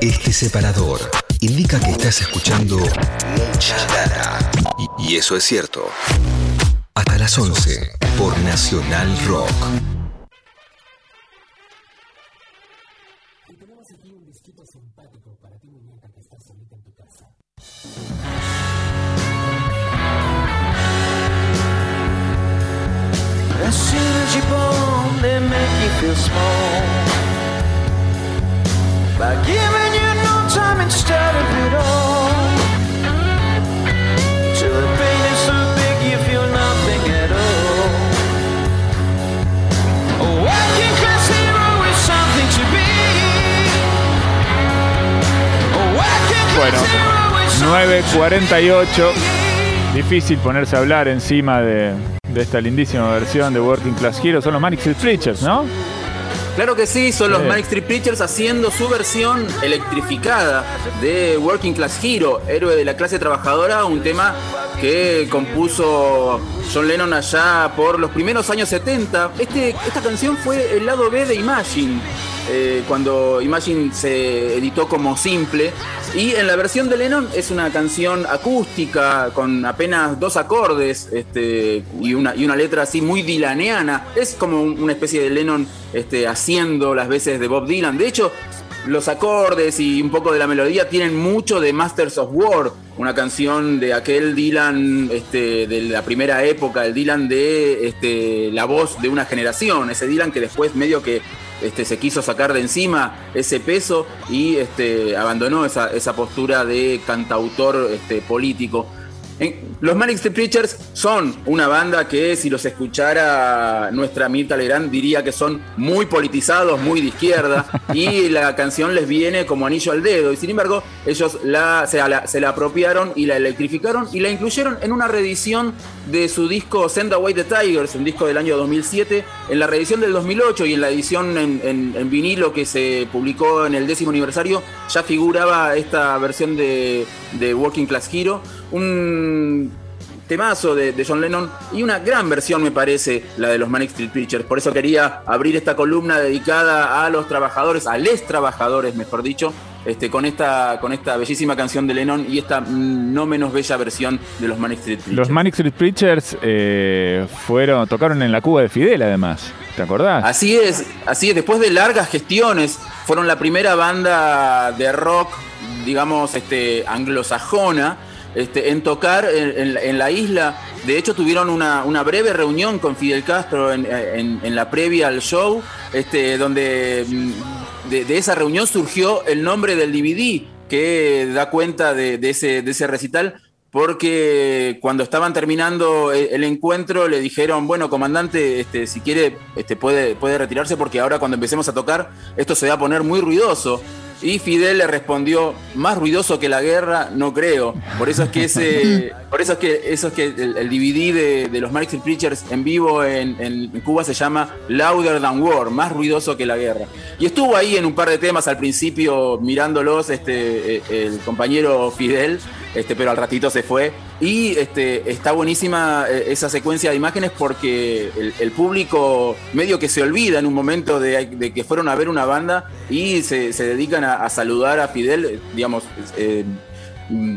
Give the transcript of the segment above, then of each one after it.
Este separador indica que estás escuchando mucha data. Y, eso es cierto. Hasta las 11 por Nacional Rock. By giving you no time instead of it all. Till the pain is so big you feel nothing at all. A working class hero is something to be. A working class Bueno, hero is something 9.48. Difícil ponerse a hablar encima de, de esta lindísima versión de Working Class Hero. Son los Manic Street Preachers, ¿no? Claro que sí, son los. Manic Street Preachers haciendo su versión electrificada de Working Class Hero, héroe de la clase trabajadora, un tema que compuso John Lennon allá por los primeros años 70. Este, esta canción fue el lado B de Imagine, eh, cuando Imagine se editó como simple. Y en la versión de Lennon es una canción acústica con apenas dos acordes este, y, una, y una letra así muy dilaneana. Es como un- una especie de Lennon este, haciendo las veces de Bob Dylan. De hecho, los acordes y un poco de la melodía tienen mucho de Masters of War, una canción de aquel Dylan este, de la primera época, el Dylan de este, la voz de una generación, ese Dylan que después medio que este, se quiso sacar de encima ese peso y este, abandonó esa, esa postura de cantautor este, político. Los Manic Street Preachers son una banda que si los escuchara nuestra Mirta Legrand diría que son muy politizados, muy de izquierda y la canción les viene como anillo al dedo. Y sin embargo ellos la, se, la, se la apropiaron y la electrificaron y la incluyeron en una reedición de su disco Send Away the Tigers, un disco del año 2007, en la reedición del 2008 y en la edición en, en- en vinilo que se publicó en el décimo aniversario ya figuraba esta versión de, de Working Class Hero, un temazo de, de John Lennon y una gran versión me parece la de los Manic Street Preachers. Por eso quería abrir esta columna dedicada a los trabajadores, a les trabajadores, mejor dicho, este, con, esta, con esta bellísima canción de Lennon y esta no menos bella versión de los Manic Street Preachers. Los Manic Street Preachers eh, fueron, tocaron en la Cuba de Fidel, además. ¿Te acordás? Así es, así es. Después de largas gestiones, fueron la primera banda de rock, digamos, este, anglosajona, este, en tocar en, la- isla. De hecho, tuvieron una, una breve reunión con Fidel Castro en, en- la previa al show, este, donde mm, de, esa reunión surgió el nombre del DVD que da cuenta de, de ese, de ese recital. Porque cuando estaban terminando el, el encuentro le dijeron, bueno, comandante, este, si quiere este, puede, puede retirarse porque ahora cuando empecemos a tocar esto se va a poner muy ruidoso. Y Fidel le respondió, más ruidoso que la guerra, no creo. Por eso es que ese, por eso es que, eso es que el, el DVD de, de los Street Preachers en vivo en, en Cuba se llama Louder Than War, más ruidoso que la guerra. Y estuvo ahí en un par de temas al principio mirándolos este, eh, el compañero Fidel, este, pero al ratito se fue. Y este, está buenísima eh, esa secuencia de imágenes porque el, público medio que se olvida en un momento de, que fueron a ver una banda y se, dedican a, saludar a Fidel, eh, digamos, eh, mm,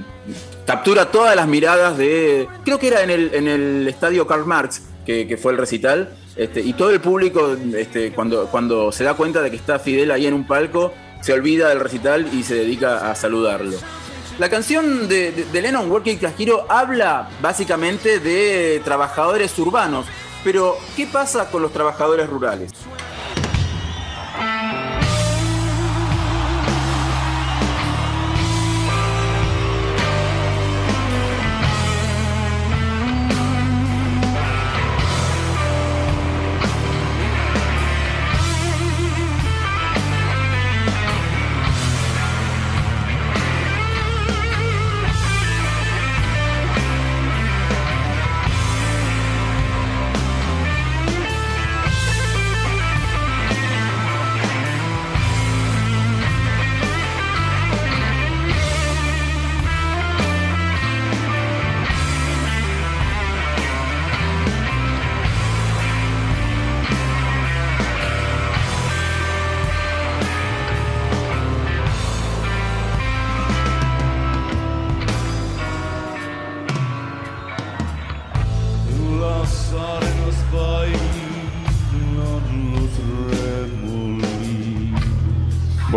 captura todas las miradas de, creo que era en el, estadio Karl Marx, que, que fue el recital, este, y todo el público este, cuando, cuando se da cuenta de que está Fidel ahí en un palco, se olvida del recital y se dedica a saludarlo. La canción de, Lennon, Working Class Hero, habla básicamente de trabajadores urbanos. Pero, ¿qué pasa con los trabajadores rurales?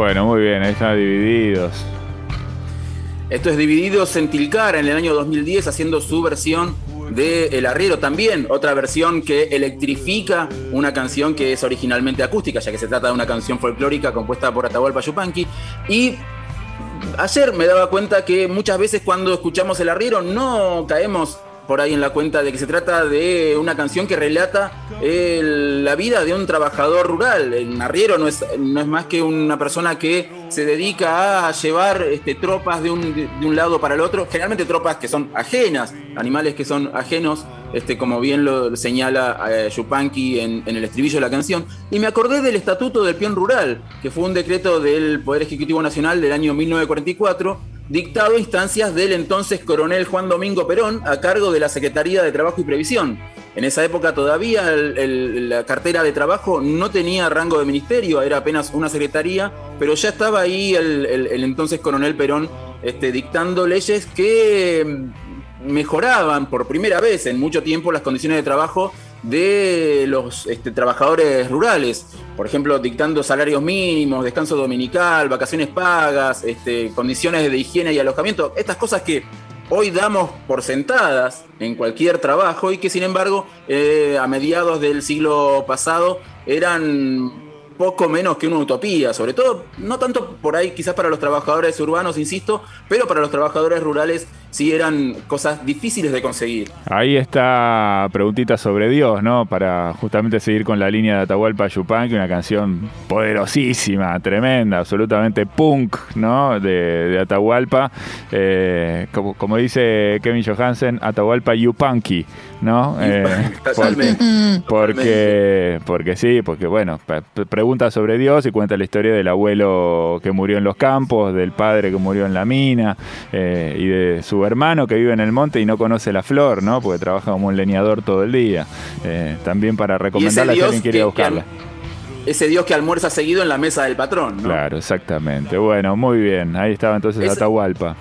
Bueno, muy bien, ahí están divididos. Esto es Divididos en Tilcara en el año 2010 haciendo su versión de El Arriero también, otra versión que electrifica una canción que es originalmente acústica, ya que se trata de una canción folclórica compuesta por Atahualpa Yupanqui. Y ayer me daba cuenta que muchas veces cuando escuchamos El Arriero no caemos por ahí en la cuenta de que se trata de una canción que relata el- la vida de un trabajador rural. El arriero no es, no es más que una persona que se dedica a llevar este, tropas de un, de un lado para el otro, generalmente tropas que son ajenas, animales que son ajenos, este, como bien lo señala eh, Yupanqui en, en el estribillo de la canción. Y me acordé del Estatuto del Peón Rural, que fue un decreto del Poder Ejecutivo Nacional del año 1944 dictado instancias del entonces coronel Juan Domingo Perón a cargo de la Secretaría de Trabajo y Previsión. En esa época todavía la cartera de trabajo no tenía rango de ministerio, era apenas una secretaría, pero ya estaba ahí el entonces coronel Perón este, dictando leyes que mm, mejoraban por primera vez en mucho tiempo las condiciones de trabajo de los este, trabajadores rurales, por ejemplo, dictando salarios mínimos, descanso dominical, vacaciones pagas, este, condiciones de higiene y alojamiento, estas cosas que hoy damos por sentadas en cualquier trabajo y que sin embargo eh, a mediados del siglo pasado eran poco menos que una utopía, sobre todo, no tanto por ahí quizás para los trabajadores urbanos, insisto, pero para los trabajadores rurales sí eran cosas difíciles de conseguir. Ahí está preguntita sobre Dios, ¿no? Para justamente seguir con la línea de Atahualpa Yupanqui, una canción poderosísima, tremenda, absolutamente punk, ¿no? De, de Atahualpa. Eh, como, como dice Kevin Johansen, Atahualpa Yupanqui, ¿no? Eh, Totalmente. porque, porque sí, porque bueno, pregunta sobre Dios y cuenta la historia del abuelo que murió en los campos, del padre que murió en la mina eh, y de su hermano que vive en el monte y no conoce la flor, ¿no? Porque trabaja como un leñador todo el día. Eh, también para recomendarla si alguien quiere que- que buscarla. Ese Dios que almuerza seguido en la mesa del patrón, ¿no? Claro, exactamente. Bueno, muy bien. Ahí estaba entonces Ese- Atahualpa.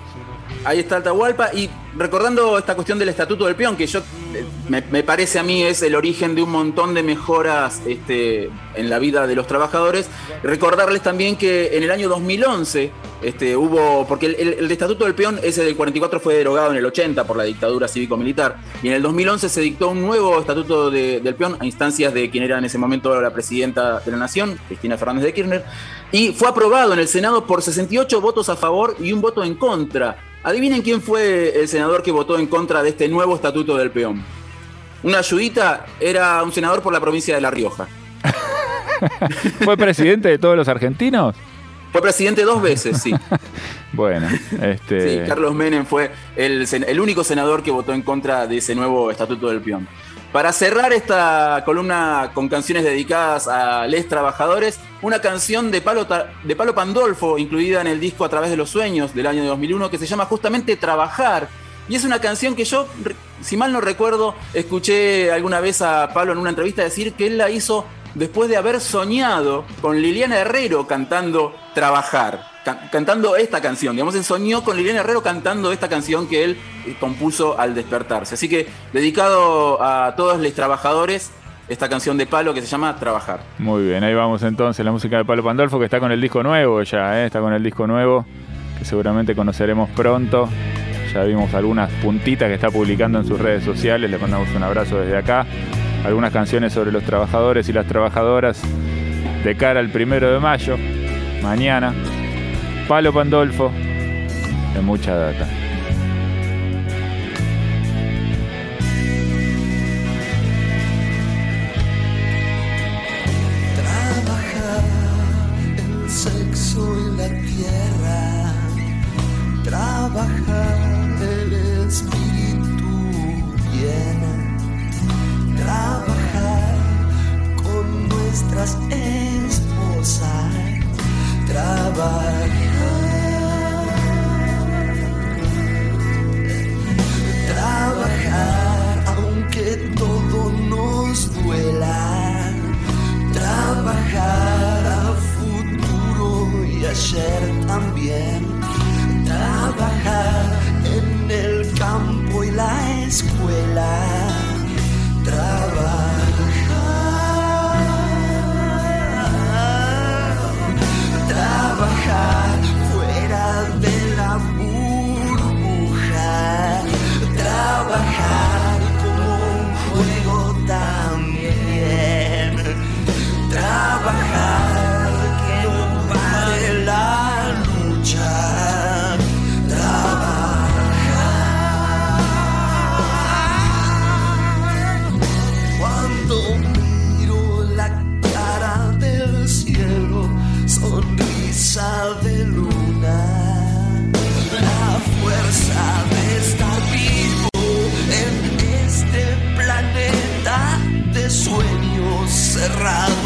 Ahí está Atahualpa. Y recordando esta cuestión del Estatuto del Peón, que yo eh, me, parece a mí es el origen de un montón de mejoras este, en la vida de los trabajadores, recordarles también que en el año 2011 este, hubo, porque el, Estatuto del Peón, ese del 44 fue derogado en el 80 por la dictadura cívico-militar, y en el 2011 se dictó un nuevo Estatuto de- del Peón a instancias de quien era en ese momento la presidenta de la Nación, Cristina Fernández de Kirchner, y fue aprobado en el Senado por 68 votos a favor y un voto en contra. Adivinen quién fue el senador que votó en contra de este nuevo estatuto del peón. Una ayudita era un senador por la provincia de La Rioja. ¿Fue presidente de todos los argentinos? Fue presidente dos veces, sí. Bueno, Sí, este. Carlos Menem fue el, el único senador que votó en contra de ese nuevo estatuto del peón. Para cerrar esta columna con canciones dedicadas a les trabajadores, una canción de Palo, de Palo Pandolfo, incluida en el disco A través de los sueños del año 2001, que se llama justamente Trabajar. Y es una canción que yo, si mal no recuerdo, escuché alguna vez a Pablo en una entrevista decir que él la hizo después de haber soñado con Liliana Herrero cantando Trabajar, ca- cantando esta canción. Digamos, él soñó con Liliana Herrero cantando esta canción que él eh, compuso al despertarse. Así que dedicado a todos los trabajadores, esta canción de Palo que se llama Trabajar. Muy bien, ahí vamos entonces, la música de Pablo Pandolfo que está con el disco nuevo ya, ¿eh? está con el disco nuevo que seguramente conoceremos pronto. Ya vimos algunas puntitas que está publicando en sus redes sociales, le mandamos un abrazo desde acá. Algunas canciones sobre los trabajadores y las trabajadoras de cara al primero de mayo, mañana. Palo Pandolfo, de mucha data. La cerrado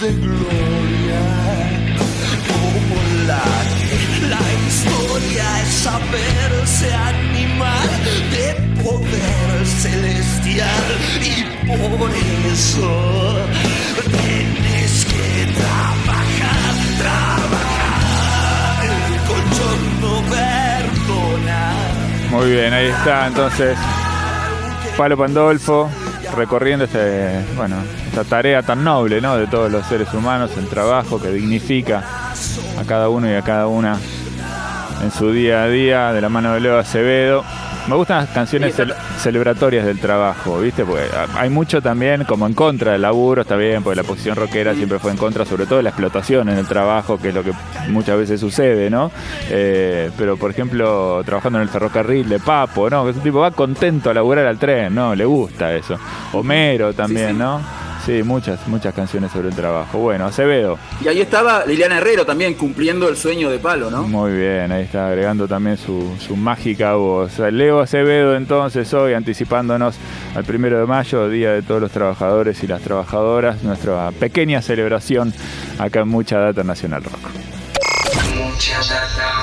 de gloria. Como la la historia es saberse animal de poder celestial y por eso tienes que trabajar, trabajar. El colchón no perdona. Muy bien, ahí está entonces Palo Pandolfo recorriendo este, bueno, esta tarea tan noble ¿no? de todos los seres humanos, el trabajo que dignifica a cada uno y a cada una en su día a día, de la mano de Leo Acevedo. Me gustan las canciones cel- celebratorias del trabajo, ¿viste? Porque hay mucho también como en contra del laburo, está bien, porque la posición rockera siempre fue en contra, sobre todo de la explotación en el trabajo, que es lo que muchas veces sucede, ¿no? Eh, pero, por ejemplo, trabajando en el ferrocarril de Papo, ¿no? Que es un tipo va contento a laburar al tren, ¿no? Le gusta eso. Homero también, ¿no? Sí, muchas, muchas canciones sobre el trabajo. Bueno, Acevedo. Y ahí estaba Liliana Herrero también cumpliendo el sueño de Palo, ¿no? Muy bien, ahí está agregando también su, su mágica voz. Leo Acevedo entonces hoy anticipándonos al primero de mayo, Día de todos los trabajadores y las trabajadoras, nuestra pequeña celebración acá en Mucha Data Nacional Rock. Mucha data.